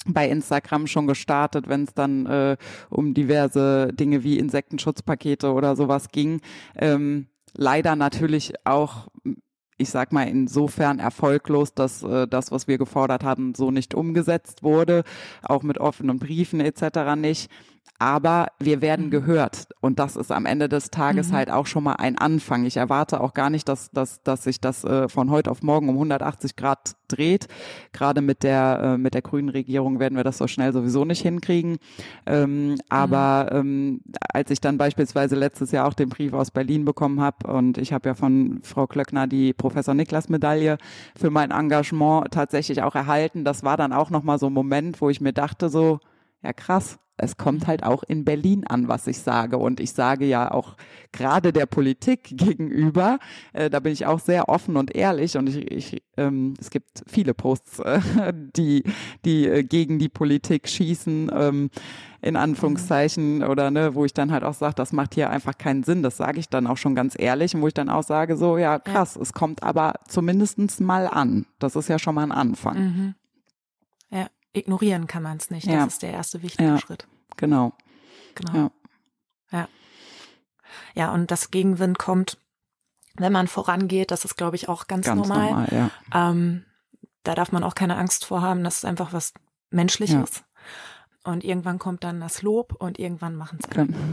bei Instagram schon gestartet, wenn es dann äh, um diverse Dinge wie Insektenschutzpakete oder sowas ging. Ähm, leider natürlich auch ich sag mal, insofern erfolglos, dass äh, das, was wir gefordert haben, so nicht umgesetzt wurde, auch mit offenen Briefen etc. nicht aber wir werden mhm. gehört. Und das ist am Ende des Tages mhm. halt auch schon mal ein Anfang. Ich erwarte auch gar nicht, dass, dass, dass sich das äh, von heute auf morgen um 180 Grad dreht. Gerade mit der, äh, mit der grünen Regierung werden wir das so schnell sowieso nicht hinkriegen. Ähm, aber mhm. ähm, als ich dann beispielsweise letztes Jahr auch den Brief aus Berlin bekommen habe und ich habe ja von Frau Klöckner die Professor Niklas Medaille für mein Engagement tatsächlich auch erhalten, das war dann auch nochmal so ein Moment, wo ich mir dachte so, ja krass, es kommt halt auch in Berlin an, was ich sage. Und ich sage ja auch gerade der Politik [LAUGHS] gegenüber, äh, da bin ich auch sehr offen und ehrlich. Und ich, ich ähm, es gibt viele Posts, äh, [LAUGHS] die, die äh, gegen die Politik schießen, ähm, in Anführungszeichen, oder ne, wo ich dann halt auch sage, das macht hier einfach keinen Sinn. Das sage ich dann auch schon ganz ehrlich. Und wo ich dann auch sage, so, ja, krass, ja. es kommt aber zumindestens mal an. Das ist ja schon mal ein Anfang. Mhm ignorieren kann man es nicht. Das ja. ist der erste wichtige ja. Schritt. Genau. Genau. Ja. ja. Ja, und das Gegenwind kommt, wenn man vorangeht. Das ist, glaube ich, auch ganz, ganz normal. normal ja. ähm, da darf man auch keine Angst vor haben. Das ist einfach was Menschliches. Ja. Und irgendwann kommt dann das Lob und irgendwann machen es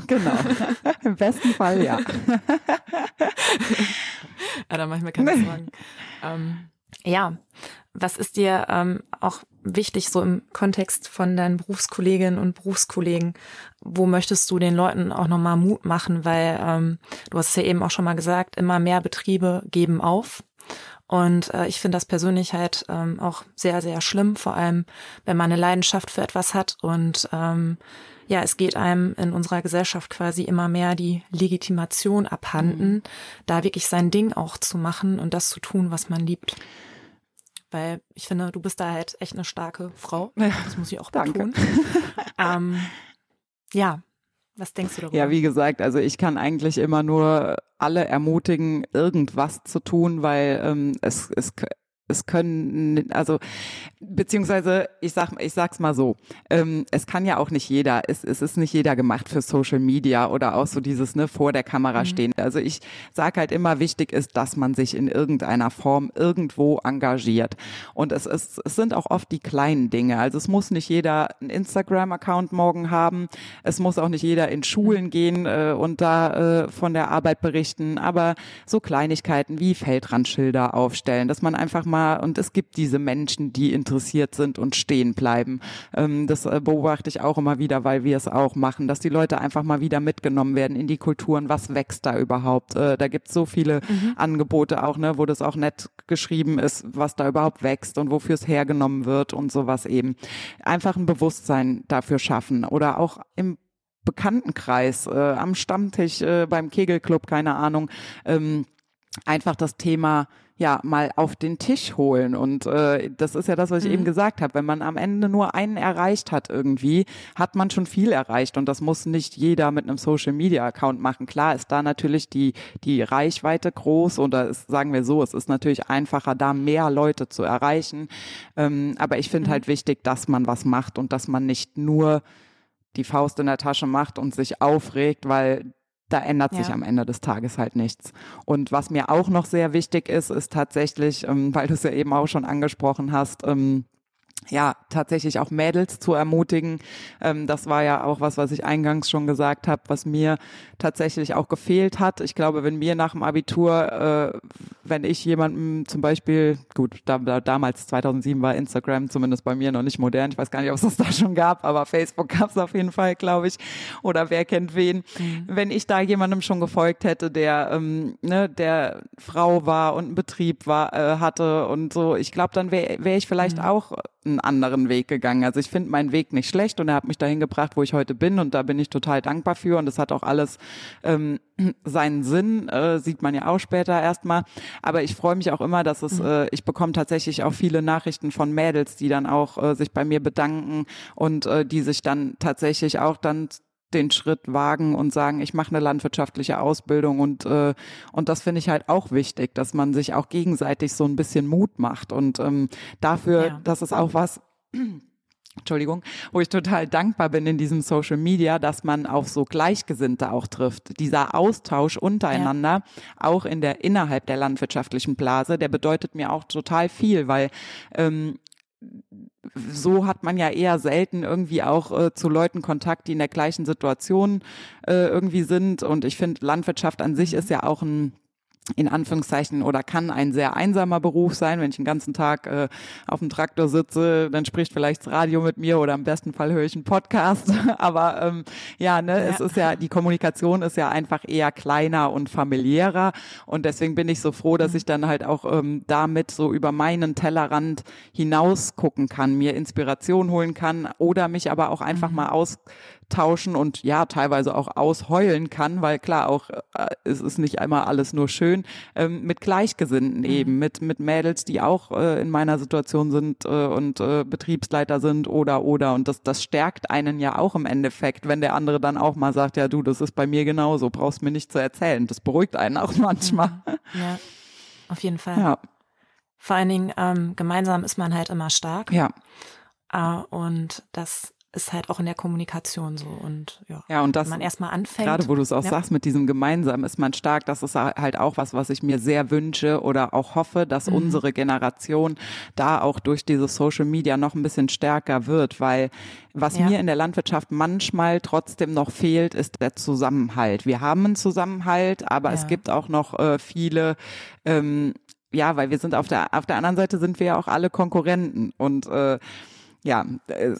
Genau. [LAUGHS] Im besten Fall, ja. [LAUGHS] ja da mache ich mir keine [LAUGHS] Sorgen. Ähm, ja, was ist dir ähm, auch wichtig so im Kontext von deinen Berufskolleginnen und Berufskollegen? Wo möchtest du den Leuten auch nochmal Mut machen? Weil ähm, du hast es ja eben auch schon mal gesagt, immer mehr Betriebe geben auf. Und äh, ich finde das persönlich halt ähm, auch sehr, sehr schlimm, vor allem wenn man eine Leidenschaft für etwas hat und ähm, ja, es geht einem in unserer Gesellschaft quasi immer mehr die Legitimation abhanden, mhm. da wirklich sein Ding auch zu machen und das zu tun, was man liebt. Weil ich finde, du bist da halt echt eine starke Frau. Das muss ich auch betonen. [LAUGHS] ähm, ja, was denkst du darüber? Ja, wie gesagt, also ich kann eigentlich immer nur alle ermutigen, irgendwas zu tun, weil ähm, es, es, es können, also beziehungsweise ich sag, ich sag's mal so, ähm, es kann ja auch nicht jeder, es, es ist nicht jeder gemacht für Social Media oder auch so dieses ne vor der Kamera mhm. stehen. Also ich sag halt immer, wichtig ist, dass man sich in irgendeiner Form irgendwo engagiert. Und es ist, es sind auch oft die kleinen Dinge. Also es muss nicht jeder einen Instagram-Account morgen haben, es muss auch nicht jeder in Schulen gehen äh, und da äh, von der Arbeit berichten, aber so Kleinigkeiten wie Feldrandschilder aufstellen, dass man einfach mal und es gibt diese Menschen, die interessiert sind und stehen bleiben. Ähm, das äh, beobachte ich auch immer wieder, weil wir es auch machen, dass die Leute einfach mal wieder mitgenommen werden in die Kulturen. Was wächst da überhaupt? Äh, da gibt es so viele mhm. Angebote auch, ne, wo das auch nett geschrieben ist, was da überhaupt wächst und wofür es hergenommen wird und sowas eben. Einfach ein Bewusstsein dafür schaffen oder auch im Bekanntenkreis, äh, am Stammtisch, äh, beim Kegelclub, keine Ahnung, ähm, einfach das Thema ja mal auf den Tisch holen. Und äh, das ist ja das, was ich mhm. eben gesagt habe. Wenn man am Ende nur einen erreicht hat irgendwie, hat man schon viel erreicht. Und das muss nicht jeder mit einem Social Media Account machen. Klar ist da natürlich die, die Reichweite groß oder ist, sagen wir so, es ist natürlich einfacher, da mehr Leute zu erreichen. Ähm, aber ich finde mhm. halt wichtig, dass man was macht und dass man nicht nur die Faust in der Tasche macht und sich aufregt, weil da ändert sich ja. am Ende des Tages halt nichts. Und was mir auch noch sehr wichtig ist, ist tatsächlich, ähm, weil du es ja eben auch schon angesprochen hast, ähm, ja, tatsächlich auch Mädels zu ermutigen. Ähm, das war ja auch was, was ich eingangs schon gesagt habe, was mir tatsächlich auch gefehlt hat. Ich glaube, wenn mir nach dem Abitur, äh, wenn ich jemandem zum Beispiel, gut, da, da, damals 2007 war Instagram zumindest bei mir noch nicht modern. Ich weiß gar nicht, ob es das da schon gab, aber Facebook gab es auf jeden Fall, glaube ich. Oder wer kennt wen. Mhm. Wenn ich da jemandem schon gefolgt hätte, der, ähm, ne, der Frau war und einen Betrieb war, äh, hatte und so, ich glaube, dann wäre wär ich vielleicht mhm. auch einen anderen Weg gegangen. Also ich finde meinen Weg nicht schlecht und er hat mich dahin gebracht, wo ich heute bin und da bin ich total dankbar für und es hat auch alles ähm, [CLEARS THROAT] seinen Sinn, äh, sieht man ja auch später erstmal. Aber ich freue mich auch immer, dass es, mhm. äh, ich bekomme tatsächlich auch viele Nachrichten von Mädels, die dann auch äh, sich bei mir bedanken und äh, die sich dann tatsächlich auch dann den Schritt wagen und sagen, ich mache eine landwirtschaftliche Ausbildung und äh, und das finde ich halt auch wichtig, dass man sich auch gegenseitig so ein bisschen Mut macht und ähm, dafür, ja. das ist auch was. [CLEARS THROAT] Entschuldigung, wo ich total dankbar bin in diesem Social Media, dass man auf so Gleichgesinnte auch trifft. Dieser Austausch untereinander, ja. auch in der innerhalb der landwirtschaftlichen Blase, der bedeutet mir auch total viel, weil ähm, so hat man ja eher selten irgendwie auch äh, zu Leuten Kontakt, die in der gleichen Situation äh, irgendwie sind. Und ich finde, Landwirtschaft an sich ist ja auch ein in Anführungszeichen oder kann ein sehr einsamer Beruf sein. Wenn ich den ganzen Tag äh, auf dem Traktor sitze, dann spricht vielleicht das Radio mit mir oder im besten Fall höre ich einen Podcast. [LAUGHS] Aber ähm, ja, ne, ja. es ist ja, die Kommunikation ist ja einfach eher kleiner und familiärer. Und deswegen bin ich so froh, dass mhm. ich dann halt auch ähm, damit so über meinen Tellerrand hinaus gucken kann, mir Inspiration holen kann oder mich aber auch einfach mhm. mal aus austauschen und ja, teilweise auch ausheulen kann, weil klar auch, äh, es ist nicht einmal alles nur schön, ähm, mit Gleichgesinnten mhm. eben, mit, mit Mädels, die auch äh, in meiner Situation sind äh, und äh, Betriebsleiter sind oder oder und das, das stärkt einen ja auch im Endeffekt, wenn der andere dann auch mal sagt, ja du, das ist bei mir genauso, brauchst mir nicht zu erzählen. Das beruhigt einen auch manchmal. Mhm. Ja, auf jeden Fall. Ja. Vor allen Dingen ähm, gemeinsam ist man halt immer stark. Ja. Uh, und das ist halt auch in der Kommunikation so und ja, ja und das, wenn man erstmal anfängt. Gerade wo du es auch ja. sagst, mit diesem gemeinsam ist man stark, das ist halt auch was, was ich mir sehr wünsche oder auch hoffe, dass mhm. unsere Generation da auch durch diese Social Media noch ein bisschen stärker wird, weil was ja. mir in der Landwirtschaft manchmal trotzdem noch fehlt, ist der Zusammenhalt. Wir haben einen Zusammenhalt, aber ja. es gibt auch noch äh, viele ähm, ja, weil wir sind auf der auf der anderen Seite sind wir ja auch alle Konkurrenten und äh, ja, äh,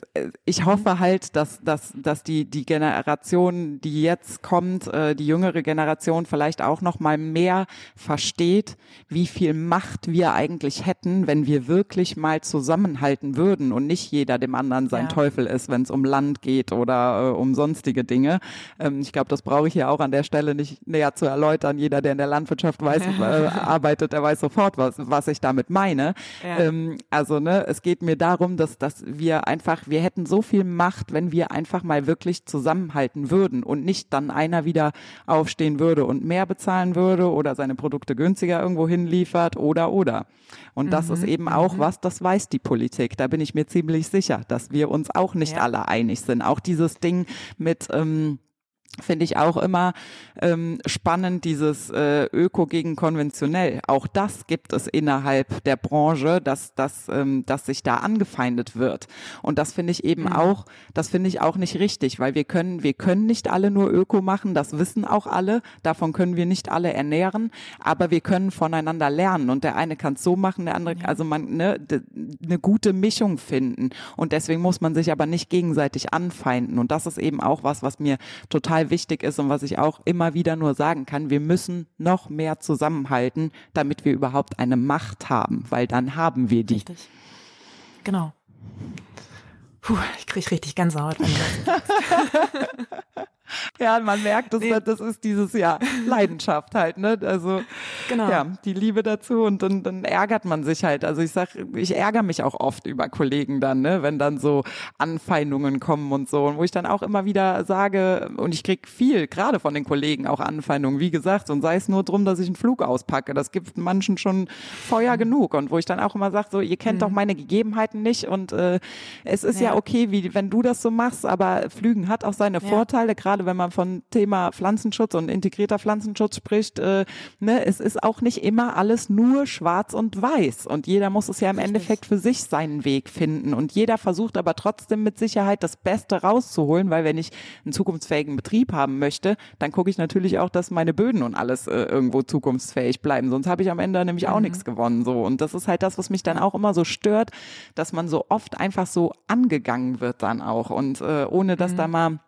ich hoffe halt, dass, dass, dass die, die Generation, die jetzt kommt, äh, die jüngere Generation vielleicht auch noch mal mehr versteht, wie viel Macht wir eigentlich hätten, wenn wir wirklich mal zusammenhalten würden und nicht jeder dem anderen sein ja. Teufel ist, wenn es um Land geht oder äh, um sonstige Dinge. Ähm, ich glaube, das brauche ich hier auch an der Stelle nicht näher zu erläutern. Jeder, der in der Landwirtschaft weiß, [LAUGHS] äh, arbeitet, der weiß sofort, was, was ich damit meine. Ja. Ähm, also, ne, es geht mir darum, dass, dass wir einfach, wir hätten so viel Macht, wenn wir einfach mal wirklich zusammenhalten würden und nicht dann einer wieder aufstehen würde und mehr bezahlen würde oder seine Produkte günstiger irgendwo hinliefert oder oder. Und das mhm. ist eben auch mhm. was, das weiß die Politik. Da bin ich mir ziemlich sicher, dass wir uns auch nicht ja. alle einig sind. Auch dieses Ding mit ähm, finde ich auch immer ähm, spannend, dieses äh, Öko gegen konventionell. Auch das gibt es innerhalb der Branche, dass, dass, ähm, dass sich da angefeindet wird. Und das finde ich eben mhm. auch, das finde ich auch nicht richtig, weil wir können, wir können nicht alle nur Öko machen, das wissen auch alle, davon können wir nicht alle ernähren, aber wir können voneinander lernen und der eine kann es so machen, der andere, also man, ne, eine gute Mischung finden. Und deswegen muss man sich aber nicht gegenseitig anfeinden. Und das ist eben auch was, was mir total total wichtig ist und was ich auch immer wieder nur sagen kann, wir müssen noch mehr zusammenhalten, damit wir überhaupt eine Macht haben, weil dann haben wir die. Richtig. Genau. Puh, ich kriege richtig Gänsehaut. Wenn du das ja, man merkt, das, nee. das ist dieses Jahr Leidenschaft halt, ne? Also genau. ja, die Liebe dazu und dann, dann ärgert man sich halt. Also ich sag, ich ärgere mich auch oft über Kollegen dann, ne, wenn dann so Anfeindungen kommen und so. Und wo ich dann auch immer wieder sage, und ich krieg viel, gerade von den Kollegen auch Anfeindungen, wie gesagt, und sei es nur drum, dass ich einen Flug auspacke. Das gibt manchen schon Feuer genug. Und wo ich dann auch immer sage, so, ihr kennt mhm. doch meine Gegebenheiten nicht und äh, es ist ja. ja okay, wie wenn du das so machst, aber Flügen hat auch seine ja. Vorteile, gerade wenn man von Thema Pflanzenschutz und integrierter Pflanzenschutz spricht, äh, ne, es ist auch nicht immer alles nur schwarz und weiß. Und jeder muss es ja im. Endeffekt für sich seinen Weg finden. Und jeder versucht aber trotzdem mit Sicherheit das Beste rauszuholen, weil wenn ich einen zukunftsfähigen Betrieb haben möchte, dann gucke ich natürlich auch, dass meine Böden und alles äh, irgendwo zukunftsfähig bleiben. Sonst habe ich am Ende nämlich auch mhm. nichts gewonnen. So. Und das ist halt das, was mich dann auch immer so stört, dass man so oft einfach so angegangen wird dann auch. Und äh, ohne dass mhm. da mal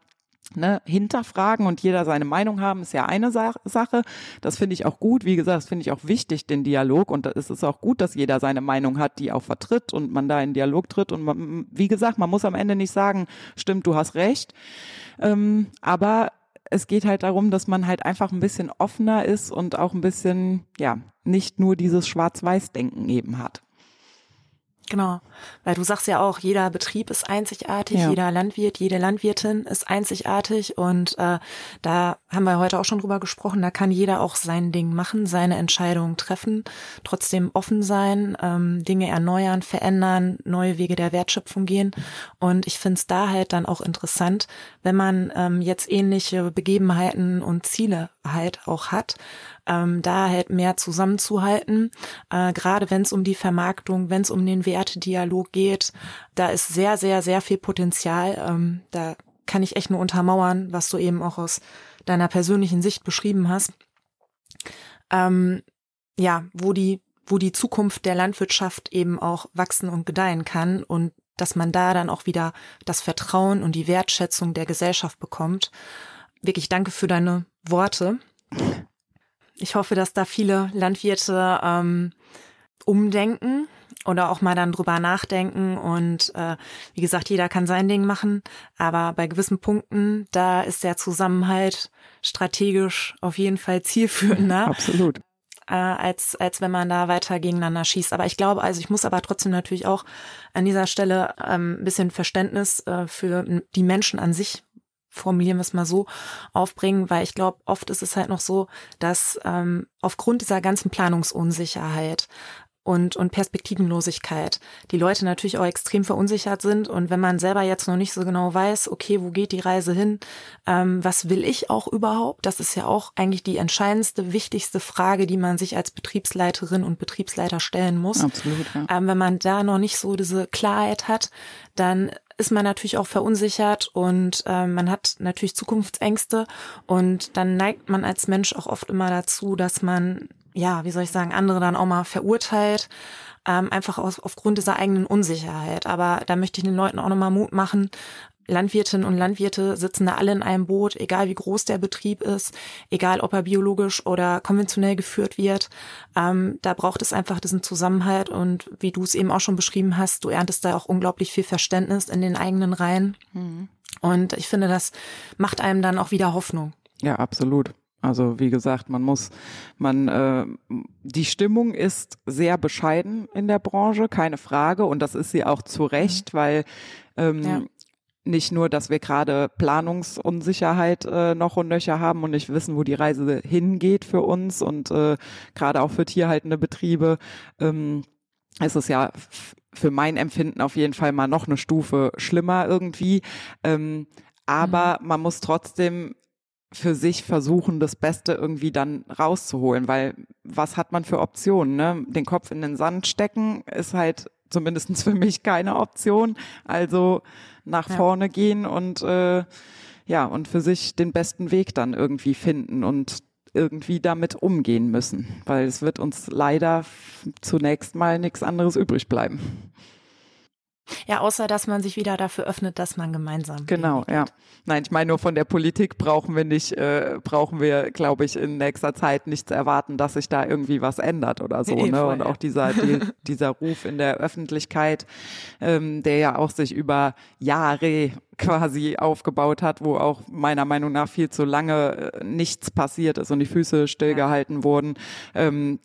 Ne, hinterfragen und jeder seine Meinung haben, ist ja eine Sa Sache. Das finde ich auch gut. Wie gesagt, das finde ich auch wichtig, den Dialog. Und es ist auch gut, dass jeder seine Meinung hat, die auch vertritt und man da in Dialog tritt. Und man, wie gesagt, man muss am Ende nicht sagen, stimmt, du hast recht. Ähm, aber es geht halt darum, dass man halt einfach ein bisschen offener ist und auch ein bisschen, ja, nicht nur dieses Schwarz-Weiß-Denken eben hat. Genau, weil du sagst ja auch, jeder Betrieb ist einzigartig, ja. jeder Landwirt, jede Landwirtin ist einzigartig. Und äh, da haben wir heute auch schon drüber gesprochen, da kann jeder auch sein Ding machen, seine Entscheidungen treffen, trotzdem offen sein, ähm, Dinge erneuern, verändern, neue Wege der Wertschöpfung gehen. Und ich finde es da halt dann auch interessant, wenn man ähm, jetzt ähnliche Begebenheiten und Ziele halt auch hat, ähm, da halt mehr zusammenzuhalten. Äh, gerade wenn es um die Vermarktung, wenn es um den Wertedialog geht, da ist sehr, sehr, sehr viel Potenzial. Ähm, da kann ich echt nur untermauern, was du eben auch aus deiner persönlichen Sicht beschrieben hast. Ähm, ja, wo die, wo die Zukunft der Landwirtschaft eben auch wachsen und gedeihen kann und dass man da dann auch wieder das Vertrauen und die Wertschätzung der Gesellschaft bekommt. Wirklich danke für deine Worte. Ich hoffe, dass da viele Landwirte ähm, umdenken oder auch mal dann drüber nachdenken und äh, wie gesagt, jeder kann sein Ding machen, aber bei gewissen Punkten, da ist der Zusammenhalt strategisch auf jeden Fall zielführender. Absolut. Äh, als, als wenn man da weiter gegeneinander schießt. Aber ich glaube, also ich muss aber trotzdem natürlich auch an dieser Stelle ähm, ein bisschen Verständnis äh, für die Menschen an sich formulieren wir es mal so, aufbringen, weil ich glaube, oft ist es halt noch so, dass ähm, aufgrund dieser ganzen Planungsunsicherheit und, und Perspektivenlosigkeit die Leute natürlich auch extrem verunsichert sind. Und wenn man selber jetzt noch nicht so genau weiß, okay, wo geht die Reise hin, ähm, was will ich auch überhaupt, das ist ja auch eigentlich die entscheidendste, wichtigste Frage, die man sich als Betriebsleiterin und Betriebsleiter stellen muss. Absolut. Ja. Ähm, wenn man da noch nicht so diese Klarheit hat, dann ist man natürlich auch verunsichert und äh, man hat natürlich Zukunftsängste und dann neigt man als Mensch auch oft immer dazu, dass man, ja, wie soll ich sagen, andere dann auch mal verurteilt ähm, einfach aus, aufgrund dieser eigenen Unsicherheit. Aber da möchte ich den Leuten auch nochmal Mut machen, Landwirtinnen und Landwirte sitzen da alle in einem Boot, egal wie groß der Betrieb ist, egal ob er biologisch oder konventionell geführt wird. Ähm, da braucht es einfach diesen Zusammenhalt und wie du es eben auch schon beschrieben hast, du erntest da auch unglaublich viel Verständnis in den eigenen Reihen. Mhm. Und ich finde, das macht einem dann auch wieder Hoffnung. Ja, absolut. Also wie gesagt, man muss, man, äh, die Stimmung ist sehr bescheiden in der Branche, keine Frage, und das ist sie auch zu Recht, mhm. weil ähm, ja nicht nur, dass wir gerade Planungsunsicherheit äh, noch und nöcher haben und nicht wissen, wo die Reise hingeht für uns und äh, gerade auch für tierhaltende Betriebe ähm, ist es ja für mein Empfinden auf jeden Fall mal noch eine Stufe schlimmer irgendwie. Ähm, aber mhm. man muss trotzdem für sich versuchen, das Beste irgendwie dann rauszuholen, weil was hat man für Optionen? Ne? Den Kopf in den Sand stecken ist halt zumindestens für mich keine Option. Also nach ja. vorne gehen und äh, ja, und für sich den besten Weg dann irgendwie finden und irgendwie damit umgehen müssen, weil es wird uns leider zunächst mal nichts anderes übrig bleiben. Ja, außer dass man sich wieder dafür öffnet, dass man gemeinsam. Genau, ja. Nein, ich meine nur von der Politik brauchen wir nicht, äh, brauchen wir, glaube ich, in nächster Zeit nichts erwarten, dass sich da irgendwie was ändert oder so. [LAUGHS] Nee, ne? Voll, Und ja. auch dieser, die, [LAUGHS] dieser Ruf in der Öffentlichkeit, ähm, der ja auch sich über Jahre quasi aufgebaut hat, wo auch meiner Meinung nach viel zu lange äh, nichts passiert ist und die Füße stillgehalten ja. wurden. Ähm,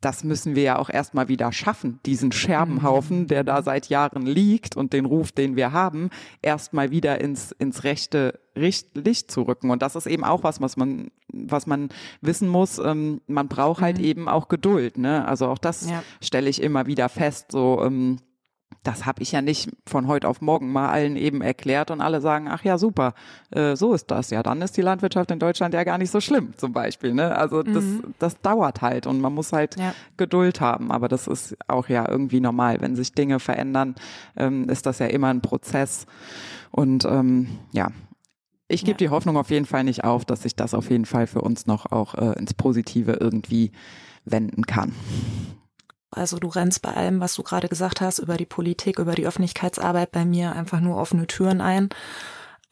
das müssen wir ja auch erstmal wieder schaffen, diesen Scherbenhaufen, mhm. der da seit Jahren liegt und den Ruf, den wir haben, erstmal wieder ins, ins rechte Licht zu rücken. Und das ist eben auch was, was man, was man wissen muss. Ähm, man braucht halt mhm. eben auch Geduld. Ne? Also auch das ja. stelle ich immer wieder fest. So, ähm, das habe ich ja nicht von heute auf morgen mal allen eben erklärt und alle sagen, ach ja, super, äh, so ist das. Ja, dann ist die Landwirtschaft in Deutschland ja gar nicht so schlimm, zum Beispiel. Ne? Also das, mhm. das dauert halt und man muss halt ja. Geduld haben. Aber das ist auch ja irgendwie normal. Wenn sich Dinge verändern, ähm, ist das ja immer ein Prozess. Und ähm, ja, ich gebe ja. die Hoffnung auf jeden Fall nicht auf, dass sich das auf jeden Fall für uns noch auch äh, ins Positive irgendwie wenden kann. Also du rennst bei allem, was du gerade gesagt hast, über die Politik, über die Öffentlichkeitsarbeit bei mir einfach nur offene Türen ein.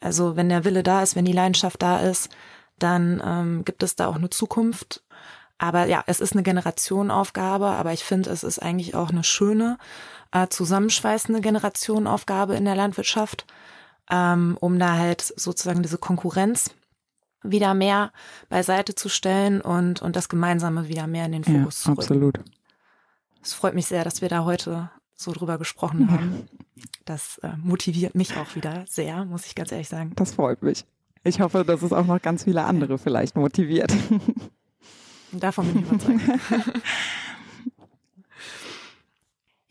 Also wenn der Wille da ist, wenn die Leidenschaft da ist, dann ähm, gibt es da auch eine Zukunft. Aber ja, es ist eine Generationenaufgabe, aber ich finde, es ist eigentlich auch eine schöne, äh, zusammenschweißende Generationenaufgabe in der Landwirtschaft, ähm, um da halt sozusagen diese Konkurrenz wieder mehr beiseite zu stellen und, und das Gemeinsame wieder mehr in den Fokus ja, zu rücken. Absolut. Es freut mich sehr, dass wir da heute so drüber gesprochen haben. Das äh, motiviert mich auch wieder sehr, muss ich ganz ehrlich sagen. Das freut mich. Ich hoffe, dass es auch noch ganz viele andere vielleicht motiviert. [LAUGHS] Davon bin ich überzeugt. [LAUGHS]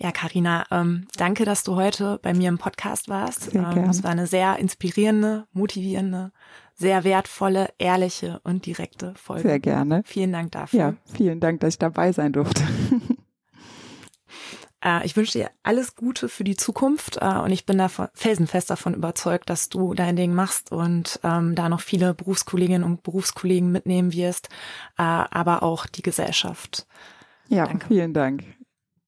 Ja, Karina, ähm, danke, dass du heute bei mir im Podcast warst. Sehr ähm, es war eine sehr inspirierende, motivierende, sehr wertvolle, ehrliche und direkte Folge. Sehr gerne. Vielen Dank dafür. Ja, vielen Dank, dass ich dabei sein durfte. [LAUGHS] Äh, ich wünsche dir alles Gute für die Zukunft äh, und ich bin da felsenfest davon überzeugt, dass du dein Ding machst und ähm, da noch viele Berufskolleginnen und Berufskollegen mitnehmen wirst, äh, aber auch die Gesellschaft. Ja, Danke. vielen Dank.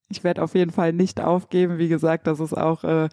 Ich werde auf jeden Fall nicht aufgeben. Wie gesagt, das ist auch äh,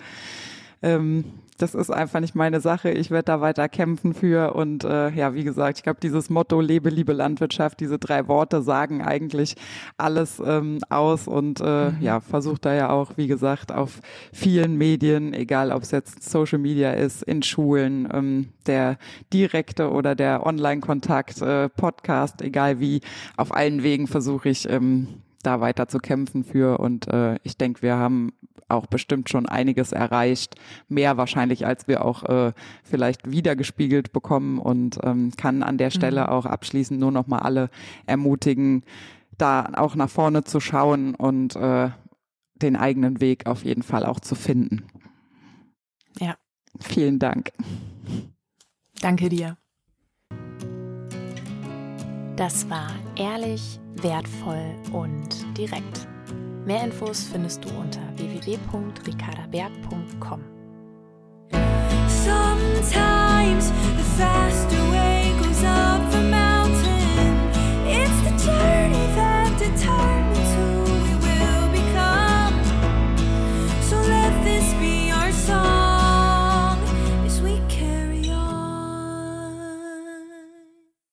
ähm, das ist einfach nicht meine Sache. Ich werde da weiter kämpfen für. Und äh, ja, wie gesagt, ich glaube, dieses Motto Lebe, liebe Landwirtschaft, diese drei Worte sagen eigentlich alles ähm, aus und äh, mhm. ja, versucht da ja auch, wie gesagt, auf vielen Medien, egal ob es jetzt Social Media ist, in Schulen, ähm, der direkte oder der Online-Kontakt, äh, Podcast, egal wie, auf allen Wegen versuche ich ähm, da weiter zu kämpfen für. Und äh, ich denke, wir haben auch bestimmt schon einiges erreicht, mehr wahrscheinlich, als wir auch äh, vielleicht wiedergespiegelt bekommen und ähm, kann an der Stelle mhm. auch abschließend nur noch mal alle ermutigen, da auch nach vorne zu schauen und äh, den eigenen Weg auf jeden Fall auch zu finden. Ja. Vielen Dank. Danke dir. Das war ehrlich, wertvoll und direkt. Mehr Infos findest du unter www.ricardaberg.com. Sometimes the faster way goes up.